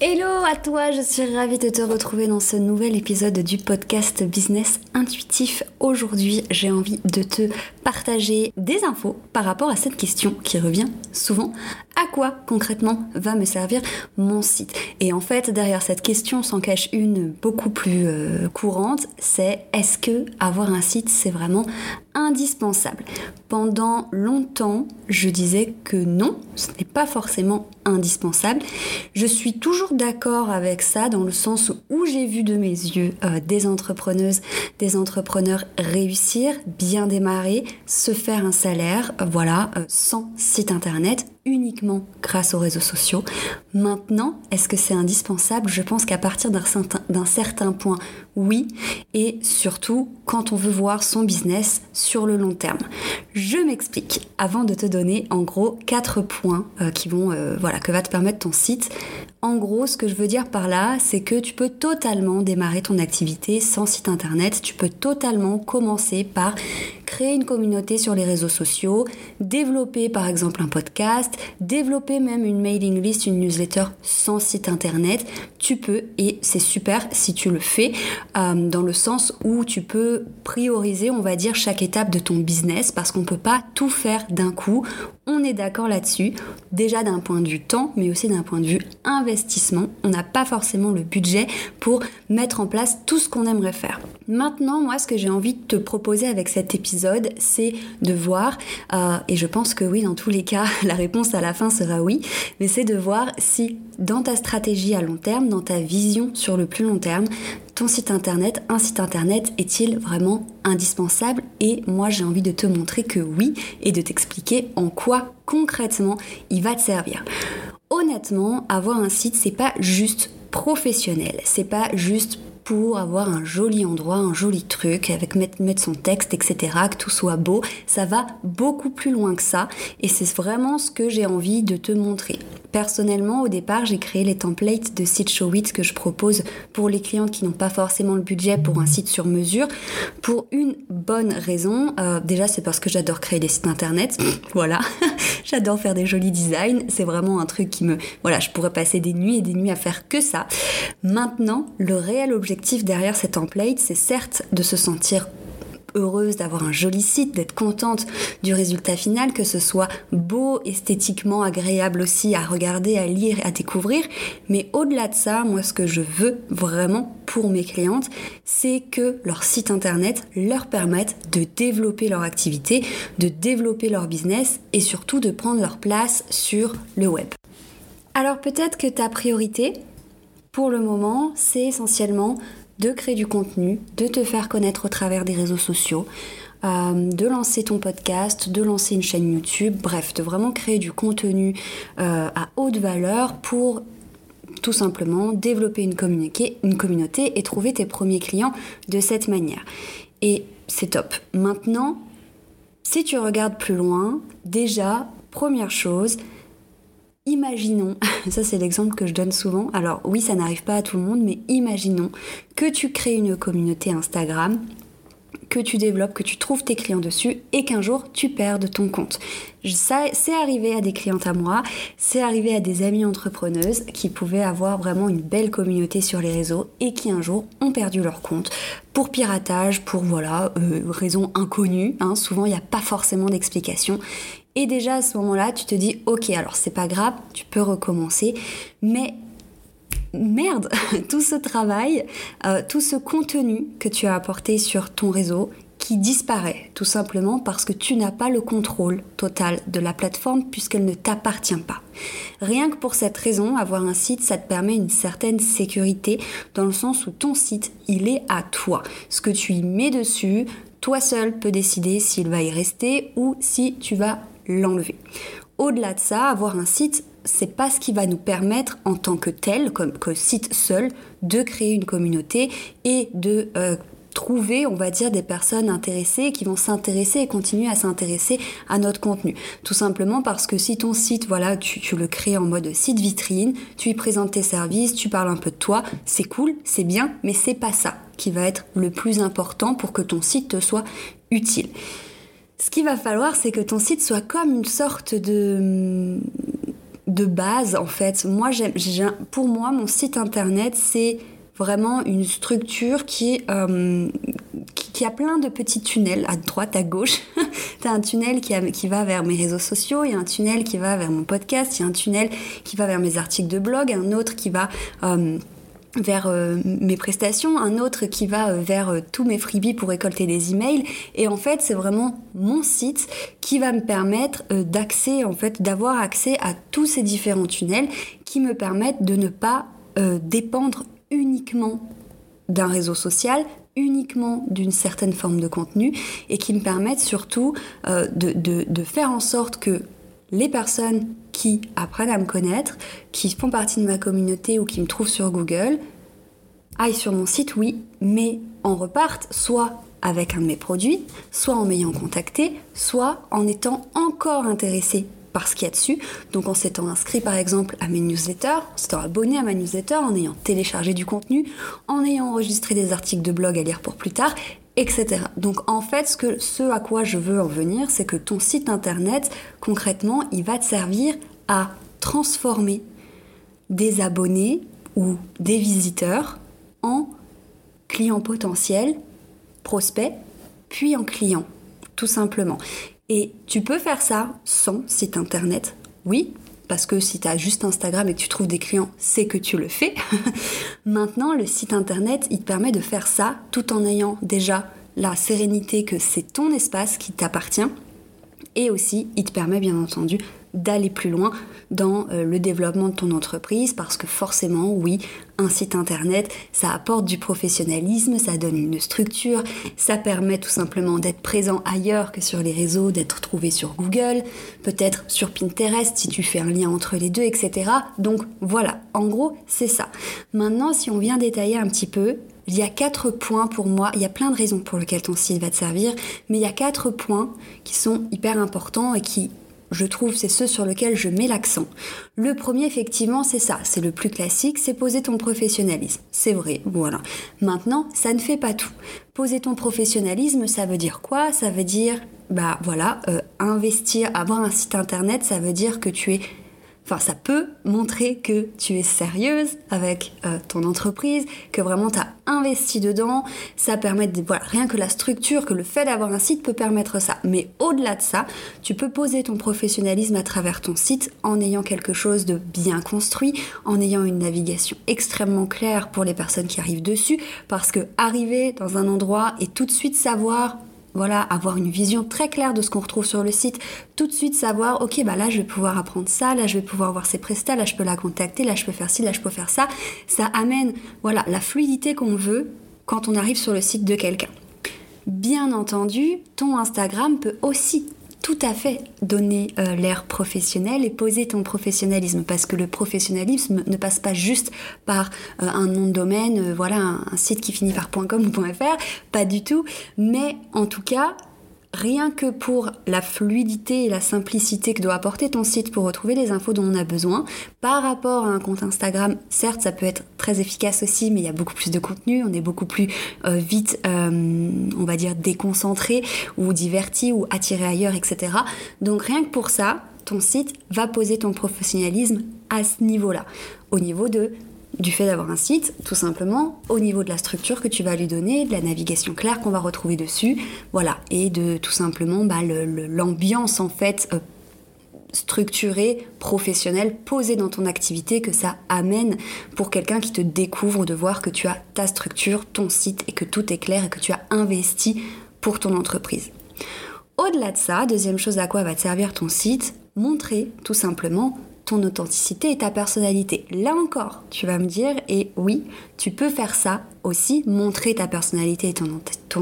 Hello à toi, je suis ravie de te retrouver dans ce nouvel épisode du podcast Business Intuitif. Aujourd'hui, j'ai envie de te partager des infos par rapport à cette question qui revient souvent. À quoi concrètement va me servir mon site? Et en fait, derrière cette question s'en cache une beaucoup plus euh, courante, c'est est-ce que avoir un site c'est vraiment indispensable Pendant longtemps, je disais que non, ce n'est pas forcément indispensable. Je suis toujours d'accord avec ça dans le sens où j'ai vu de mes yeux euh, des entrepreneuses, des entrepreneurs réussir, bien démarrer, se faire un salaire, euh, voilà, sans site internet, uniquement grâce aux réseaux sociaux. Maintenant, est-ce que c'est indispensable? Je pense qu'à partir d'un certain, point, oui. Et surtout, quand on veut voir son business sur le long terme. Je m'explique avant de te donner en gros quatre points euh, qui vont, euh, voilà, que va te permettre ton site. En gros, ce que je veux dire par là, c'est que tu peux totalement démarrer ton activité sans site internet. Tu peux totalement commencer par créer une communauté sur les réseaux sociaux, développer par exemple un podcast, développer même une mailing list, une newsletter sans site internet. Tu peux et c'est super si tu le fais euh, dans le sens où tu peux prioriser, on va dire, chaque étape de ton business parce qu'on peut pas tout faire d'un coup. On est d'accord là-dessus, déjà d'un point de vue temps, mais aussi d'un point de vue investissement. On n'a pas forcément le budget pour mettre en place tout ce qu'on aimerait faire. Maintenant, moi, ce que j'ai envie de te proposer avec cet épisode, c'est de voir, euh, et je pense que oui, dans tous les cas, la réponse à la fin sera oui, mais c'est de voir si dans ta stratégie à long terme, dans ta vision sur le plus long terme, ton site internet, un site internet est-il vraiment indispensable? Et moi j'ai envie de te montrer que oui et de t'expliquer en quoi concrètement il va te servir. Honnêtement, avoir un site c'est pas juste professionnel, c'est pas juste pour avoir un joli endroit, un joli truc, avec mettre, son texte, etc., que tout soit beau. Ça va beaucoup plus loin que ça et c'est vraiment ce que j'ai envie de te montrer. Personnellement, au départ, j'ai créé les templates de site Showit que je propose pour les clients qui n'ont pas forcément le budget pour un site sur mesure, pour une bonne raison. Euh, déjà, c'est parce que j'adore créer des sites internet. voilà, j'adore faire des jolis designs. C'est vraiment un truc qui me... Voilà, je pourrais passer des nuits et des nuits à faire que ça. Maintenant, le réel objectif derrière ces templates, c'est certes de se sentir heureuse d'avoir un joli site, d'être contente du résultat final, que ce soit beau, esthétiquement agréable aussi à regarder, à lire, à découvrir. Mais au-delà de ça, moi ce que je veux vraiment pour mes clientes, c'est que leur site internet leur permette de développer leur activité, de développer leur business et surtout de prendre leur place sur le web. Alors peut-être que ta priorité, pour le moment, c'est essentiellement de créer du contenu, de te faire connaître au travers des réseaux sociaux, euh, de lancer ton podcast, de lancer une chaîne YouTube, bref, de vraiment créer du contenu euh, à haute valeur pour tout simplement développer une, une communauté et trouver tes premiers clients de cette manière. Et c'est top. Maintenant, si tu regardes plus loin, déjà, première chose, Imaginons, ça c'est l'exemple que je donne souvent, alors oui ça n'arrive pas à tout le monde, mais imaginons que tu crées une communauté Instagram, que tu développes, que tu trouves tes clients dessus et qu'un jour tu perdes ton compte. Ça, c'est arrivé à des clientes à moi, c'est arrivé à des amies entrepreneuses qui pouvaient avoir vraiment une belle communauté sur les réseaux et qui un jour ont perdu leur compte pour piratage, pour voilà, euh, raison inconnue. Hein. souvent il n'y a pas forcément d'explication. Et déjà à ce moment-là, tu te dis, ok, alors c'est pas grave, tu peux recommencer, mais merde, tout ce travail, euh, tout ce contenu que tu as apporté sur ton réseau, qui disparaît tout simplement parce que tu n'as pas le contrôle total de la plateforme puisqu'elle ne t'appartient pas. Rien que pour cette raison, avoir un site, ça te permet une certaine sécurité dans le sens où ton site, il est à toi. Ce que tu y mets dessus, toi seul peux décider s'il va y rester ou si tu vas l'enlever. Au-delà de ça, avoir un site, c'est pas ce qui va nous permettre en tant que tel, comme que site seul, de créer une communauté et de euh, trouver, on va dire, des personnes intéressées qui vont s'intéresser et continuer à s'intéresser à notre contenu. Tout simplement parce que si ton site, voilà, tu, le crées en mode site vitrine, tu y présentes tes services, tu parles un peu de toi, c'est cool, c'est bien, mais c'est pas ça qui va être le plus important pour que ton site te soit utile. Ce qu'il va falloir, c'est que ton site soit comme une sorte de base en fait. Moi, pour moi, mon site internet, c'est vraiment une structure euh, qui, qui, a plein de petits tunnels à droite, à gauche. tu as un tunnel qui, qui, va vers mes réseaux sociaux, il y a un tunnel qui va vers mon podcast, il y a un tunnel qui va vers mes articles de blog, un autre qui va... Euh, vers euh, mes prestations, un autre qui va vers tous mes freebies pour récolter des emails. Et en fait, c'est vraiment mon site qui va me permettre d'accès, en fait, d'avoir accès à tous ces différents tunnels qui me permettent de ne pas dépendre uniquement d'un réseau social, uniquement d'une certaine forme de contenu et qui me permettent surtout euh, de, faire en sorte que les personnes qui apprennent à me connaître, qui font partie de ma communauté ou qui me trouvent sur Google, aillent sur mon site, oui, mais en repartent soit avec un de mes produits, soit en m'ayant contacté, soit en étant encore intéressés par ce qu'il y a dessus. Donc en s'étant inscrit par exemple à mes newsletters, en s'étant abonné à ma newsletter, en ayant téléchargé du contenu, en ayant enregistré des articles de blog à lire pour plus tard, Donc en fait, ce, ce à quoi je veux en venir, c'est que ton site internet, concrètement, il va te servir à transformer des abonnés ou des visiteurs en clients potentiels, prospects, puis en clients, tout simplement. Et tu peux faire ça sans site internet, oui, parce que si tu as juste Instagram et que tu trouves des clients, c'est que tu le fais. Maintenant, le site internet, il te permet de faire ça tout en ayant déjà la sérénité que c'est ton espace qui t'appartient. Et aussi, il te permet bien entendu d'aller plus loin dans euh, le développement de ton entreprise parce que forcément, oui, un site internet, ça apporte du professionnalisme, ça donne une structure, ça permet tout simplement d'être présent ailleurs que sur les réseaux, d'être trouvé sur Google, peut-être sur Pinterest si tu fais un lien entre les deux, etc. Donc voilà, en gros, c'est ça. Maintenant, si on vient détailler un petit peu, il y a quatre points pour moi, il y a plein de raisons pour lesquelles ton site va te servir, mais il y a quatre points qui sont hyper importants et qui je trouve, c'est ceux sur lesquels je mets l'accent. Le premier, effectivement, c'est ça, c'est le plus classique, c'est poser ton professionnalisme. C'est vrai, voilà. Maintenant, ça ne fait pas tout. Poser ton professionnalisme, ça veut dire quoi? Ça veut dire, bah voilà, euh, investir, avoir un site internet, ça veut dire que tu es Enfin, ça peut montrer que tu es sérieuse avec euh, ton entreprise, que vraiment tu as investi dedans. Ça permet de, voilà, rien que la structure, que le fait d'avoir un site peut permettre ça. Mais au-delà de ça, tu peux poser ton professionnalisme à travers ton site en ayant quelque chose de bien construit, en ayant une navigation extrêmement claire pour les personnes qui arrivent dessus, parce que arriver dans un endroit et tout de suite savoir voilà, avoir une vision très claire de ce qu'on retrouve sur le site, tout de suite savoir, ok, bah là je vais pouvoir apprendre ça, là je vais pouvoir voir ses prestats, là je peux la contacter, là je peux faire ci, là je peux faire ça. Ça amène, voilà, la fluidité qu'on veut quand on arrive sur le site de quelqu'un. Bien entendu, ton Instagram peut aussi tout à fait donner euh, l'air professionnel et poser ton professionnalisme. Parce que le professionnalisme ne passe pas juste par euh, un nom de domaine, euh, voilà un, site qui finit par .com ou .fr, pas du tout, mais en tout cas rien que pour la fluidité et la simplicité que doit apporter ton site pour retrouver les infos dont on a besoin. Par rapport à un compte Instagram, certes, ça peut être très efficace aussi, mais il y a beaucoup plus de contenu, on est beaucoup plus euh, vite, euh, on va dire, déconcentré ou diverti ou attiré ailleurs, etc. Donc rien que pour ça, ton site va poser ton professionnalisme à ce niveau-là, au niveau de du fait d'avoir un site, tout simplement, au niveau de la structure que tu vas lui donner, de la navigation claire qu'on va retrouver dessus, voilà, et de tout simplement bah, l'ambiance en fait euh, structurée, professionnelle, posée dans ton activité que ça amène pour quelqu'un qui te découvre de voir que tu as ta structure, ton site et que tout est clair et que tu as investi pour ton entreprise. Au-delà de ça, deuxième chose à quoi va te servir ton site, montrer tout simplement ton authenticité et ta personnalité. Là encore, tu vas me dire, et oui, tu peux faire ça aussi, montrer ta personnalité et ton,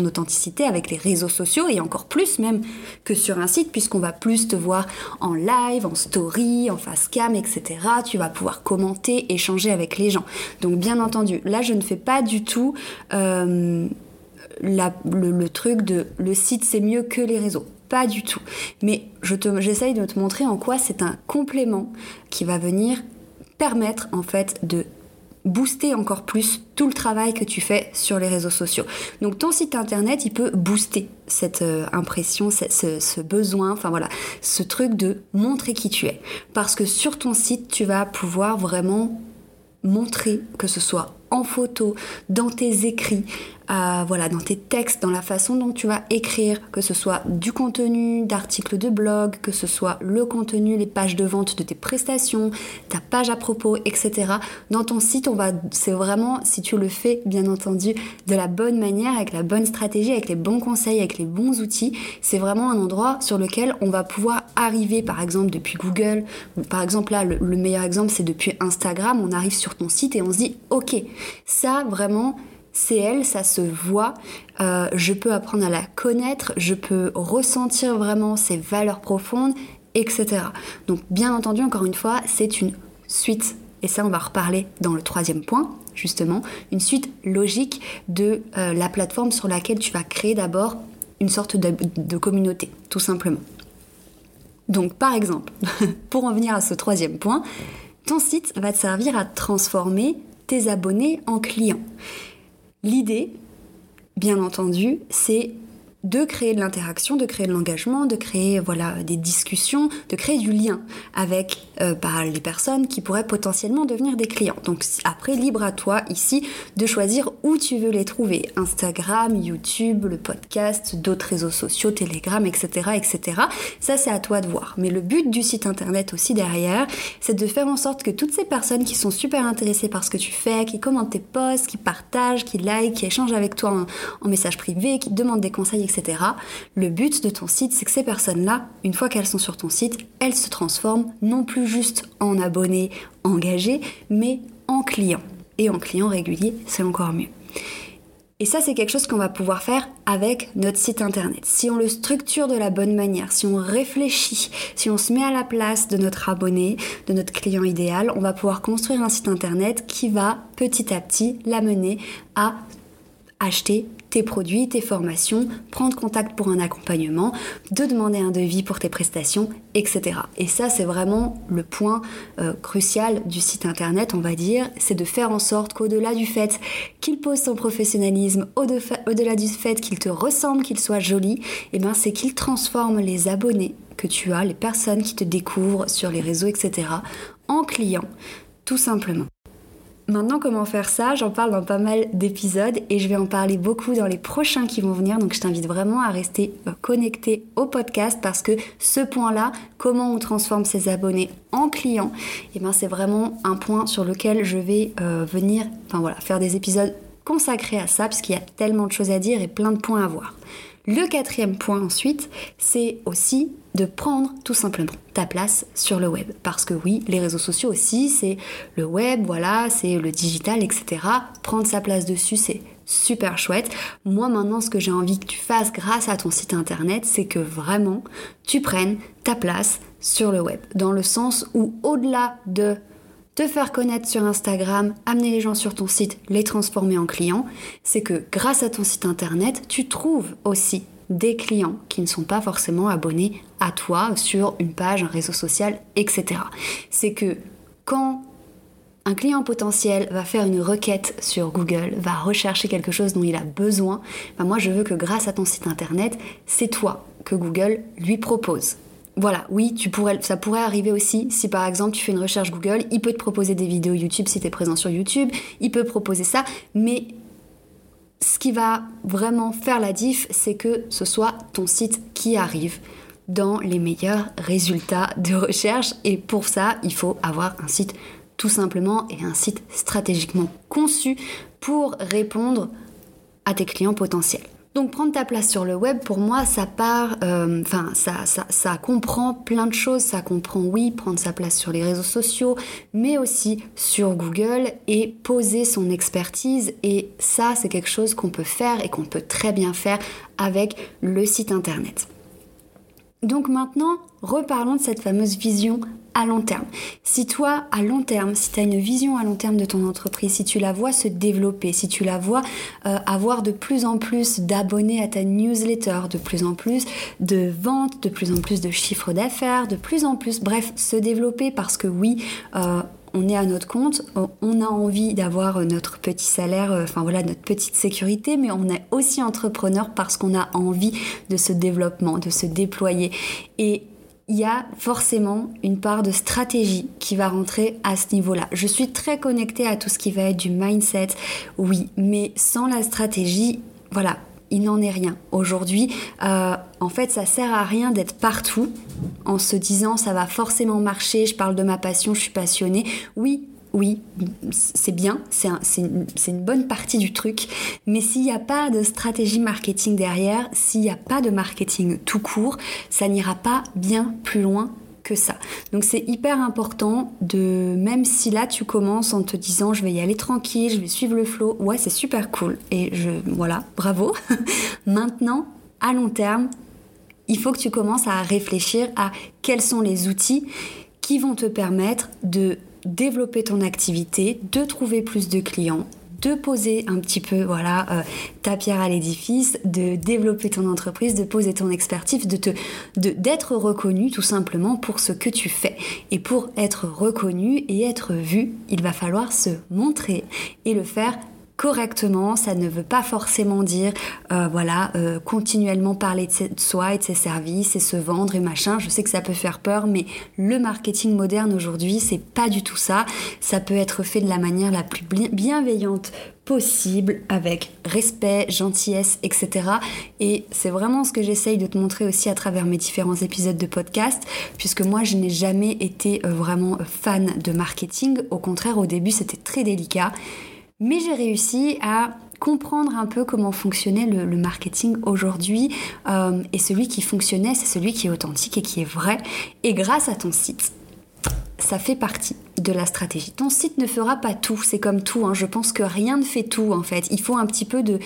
authenticité avec les réseaux sociaux et encore plus même que sur un site puisqu'on va plus te voir en live, en story, en face cam, etc. Tu vas pouvoir commenter, échanger avec les gens. Donc bien entendu, là je ne fais pas du tout... Euh, le, truc de le site c'est mieux que les réseaux. Pas du tout. Mais j'essaye de te montrer en quoi c'est un complément qui va venir permettre en fait de booster encore plus tout le travail que tu fais sur les réseaux sociaux. Donc ton site internet, il peut booster cette euh, impression, ce, besoin, enfin voilà, ce truc de montrer qui tu es. Parce que sur ton site, tu vas pouvoir vraiment montrer que ce soit en photo, dans tes écrits, voilà, dans tes textes, dans la façon dont tu vas écrire, que ce soit du contenu, d'articles de blog, que ce soit le contenu, les pages de vente de tes prestations, ta page à propos, etc. Dans ton site, on va, c'est vraiment, si tu le fais, bien entendu, de la bonne manière, avec la bonne stratégie, avec les bons conseils, avec les bons outils, c'est vraiment un endroit sur lequel on va pouvoir arriver, par exemple, depuis Google, ou par exemple là, le meilleur exemple, c'est depuis Instagram, on arrive sur ton site et on se dit, ok, ça vraiment, c'est elle, ça se voit, euh, je peux apprendre à la connaître, je peux ressentir vraiment ses valeurs profondes, etc. Donc bien entendu, encore une fois, c'est une suite, et ça on va reparler dans le troisième point, justement, une suite logique de euh, la plateforme sur laquelle tu vas créer d'abord une sorte de communauté, tout simplement. Donc par exemple, pour en venir à ce troisième point, ton site va te servir à transformer tes abonnés en clients. L'idée, bien entendu, c'est de créer de l'interaction, de créer de l'engagement, de créer voilà des discussions, de créer du lien avec euh, bah, les personnes qui pourraient potentiellement devenir des clients. Donc après, libre à toi ici de choisir où tu veux les trouver. Instagram, YouTube, le podcast, d'autres réseaux sociaux, Telegram, etc. etc. Ça c'est à toi de voir. Mais le but du site internet aussi derrière, c'est de faire en sorte que toutes ces personnes qui sont super intéressées par ce que tu fais, qui commentent tes posts, qui partagent, qui like, qui échangent avec toi en, en message privé, qui demandent des conseils, etc le but de ton site, c'est que ces personnes-là, une fois qu'elles sont sur ton site, elles se transforment non plus juste en abonnés engagés, mais en clients. Et en clients réguliers, c'est encore mieux. Et ça, c'est quelque chose qu'on va pouvoir faire avec notre site internet. Si on le structure de la bonne manière, si on réfléchit, si on se met à la place de notre abonné, de notre client idéal, on va pouvoir construire un site internet qui va petit à petit l'amener à acheter tes produits, tes formations, prendre contact pour un accompagnement, de demander un devis pour tes prestations, etc. Et ça, c'est vraiment le point euh, crucial du site internet, on va dire, c'est de faire en sorte qu'au-delà du fait qu'il pose son professionnalisme, au-delà du fait qu'il te ressemble, qu'il soit joli, et eh ben c'est qu'il transforme les abonnés que tu as, les personnes qui te découvrent sur les réseaux, etc., en clients, tout simplement. Maintenant, comment faire ça? J'en parle dans pas mal d'épisodes et je vais en parler beaucoup dans les prochains qui vont venir. Donc, je t'invite vraiment à rester euh, connecté au podcast parce que ce point-là, comment on transforme ses abonnés en clients, eh ben, c'est vraiment un point sur lequel je vais euh, venir, enfin voilà, faire des épisodes consacrés à ça puisqu'il y a tellement de choses à dire et plein de points à voir. Le quatrième point ensuite, c'est aussi de prendre tout simplement ta place sur le web. Parce que oui, les réseaux sociaux aussi, c'est le web, voilà, c'est le digital, etc. Prendre sa place dessus, c'est super chouette. Moi maintenant, ce que j'ai envie que tu fasses grâce à ton site internet, c'est que vraiment, tu prennes ta place sur le web. Dans le sens où au-delà de te faire connaître sur Instagram, amener les gens sur ton site, les transformer en clients, c'est que grâce à ton site internet, tu trouves aussi des clients qui ne sont pas forcément abonnés à toi sur une page, un réseau social, etc. C'est que quand un client potentiel va faire une requête sur Google, va rechercher quelque chose dont il a besoin, ben moi je veux que grâce à ton site internet, c'est toi que Google lui propose voilà, oui, ça pourrait arriver aussi si par exemple tu fais une recherche Google, il peut te proposer des vidéos YouTube si tu es présent sur YouTube, il peut proposer ça, mais ce qui va vraiment faire la diff, c'est que ce soit ton site qui arrive dans les meilleurs résultats de recherche et pour ça, il faut avoir un site tout simplement et un site stratégiquement conçu pour répondre à tes clients potentiels. Donc prendre ta place sur le web, pour moi, ça part, euh, enfin, ça, comprend plein de choses. Ça comprend, oui, prendre sa place sur les réseaux sociaux, mais aussi sur Google et poser son expertise. Et ça, c'est quelque chose qu'on peut faire et qu'on peut très bien faire avec le site internet. Donc maintenant, reparlons de cette fameuse vision à long terme. Si toi, à long terme, si tu as une vision à long terme de ton entreprise, si tu la vois se développer, si tu la vois euh, avoir de plus en plus d'abonnés à ta newsletter, de plus en plus de ventes, de plus en plus de chiffres d'affaires, de plus en plus, bref, se développer parce que oui, euh, on est à notre compte, on a envie d'avoir notre petit salaire, euh, enfin voilà, notre petite sécurité, mais on est aussi entrepreneur parce qu'on a envie de ce développement, de se déployer. Et il y a forcément une part de stratégie qui va rentrer à ce niveau-là. Je suis très connectée à tout ce qui va être du mindset, oui, mais sans la stratégie, voilà, il n'en est rien. Aujourd'hui, euh, en fait, ça sert à rien d'être partout en se disant ça va forcément marcher, je parle de ma passion, je suis passionnée. Oui, oui, c'est bien, c'est une, bonne partie du truc, mais s'il n'y a pas de stratégie marketing derrière, s'il n'y a pas de marketing tout court, ça n'ira pas bien plus loin que ça. Donc c'est hyper important de, même si là tu commences en te disant je vais y aller tranquille, je vais suivre le flow, ouais c'est super cool et je, voilà, bravo. Maintenant, à long terme, il faut que tu commences à réfléchir à quels sont les outils qui vont te permettre de développer ton activité, de trouver plus de clients, de poser un petit peu voilà euh, ta pierre à l'édifice, de développer ton entreprise, de poser ton expertise, de te d'être reconnu tout simplement pour ce que tu fais. Et pour être reconnu et être vu, il va falloir se montrer et le faire correctement, ça ne veut pas forcément dire, euh, voilà, euh, continuellement parler de, soi et de ses services et se vendre et machin. Je sais que ça peut faire peur, mais le marketing moderne aujourd'hui, c'est pas du tout ça. Ça peut être fait de la manière la plus bienveillante possible, avec respect, gentillesse, etc. Et c'est vraiment ce que j'essaye de te montrer aussi à travers mes différents épisodes de podcast, puisque moi, je n'ai jamais été euh, vraiment fan de marketing. Au contraire, au début, c'était très délicat. Mais j'ai réussi à comprendre un peu comment fonctionnait le, marketing aujourd'hui. Euh, et celui qui fonctionnait, c'est celui qui est authentique et qui est vrai. Et grâce à ton site, ça fait partie de la stratégie. Ton site ne fera pas tout, c'est comme tout. Hein. Je pense que rien ne fait tout en fait. Il faut un petit peu de,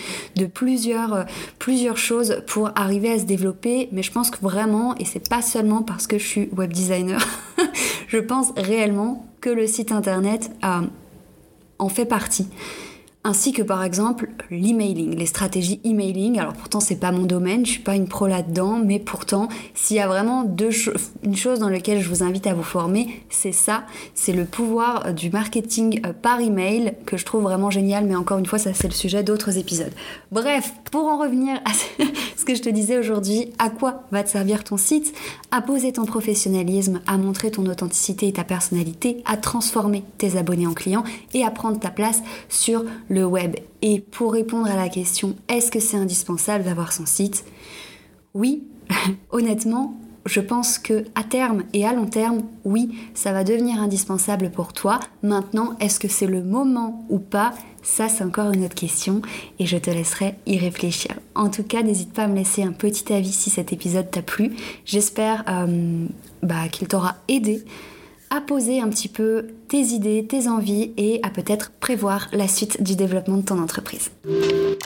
plusieurs, euh, plusieurs choses pour arriver à se développer. Mais je pense que vraiment, et c'est pas seulement parce que je suis web designer, je pense réellement que le site internet a en fait partie ainsi que par exemple l'emailing, les stratégies emailing. Alors pourtant c'est pas mon domaine, je suis pas une pro là-dedans, mais pourtant s'il y a vraiment une chose dans laquelle je vous invite à vous former, c'est ça, c'est le pouvoir du marketing euh, par email que je trouve vraiment génial, mais encore une fois ça c'est le sujet d'autres épisodes. Bref, pour en revenir à ce que je te disais aujourd'hui, à quoi va te servir ton site? À poser ton professionnalisme, à montrer ton authenticité et ta personnalité, à transformer tes abonnés en clients et à prendre ta place sur le web. Et pour répondre à la question est-ce que c'est indispensable d'avoir son site? Oui, honnêtement, je pense que à terme et à long terme, oui, ça va devenir indispensable pour toi. Maintenant, est-ce que c'est le moment ou pas? Ça, c'est encore une autre question et je te laisserai y réfléchir. En tout cas, n'hésite pas à me laisser un petit avis si cet épisode t'a plu. J'espère euh, bah, qu'il t'aura aidé à poser un petit peu tes idées, tes envies et à peut-être prévoir la suite du développement de ton entreprise.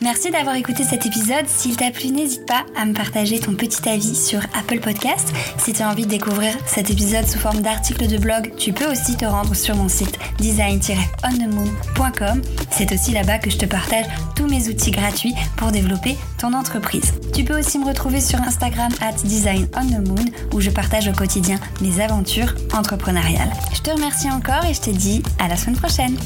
Merci d'avoir écouté cet épisode. S'il t'a plu, n'hésite pas à me partager ton petit avis sur Apple Podcast. Si tu as envie de découvrir cet épisode sous forme d'article de blog, tu peux aussi te rendre sur mon site design-onthemoon.com. C'est aussi là-bas que je te partage tous mes outils gratuits pour développer ton entreprise. Tu peux aussi me retrouver sur Instagram at design où je partage au quotidien mes aventures entrepreneuriales. Je te remercie encore et je te dis à la semaine prochaine.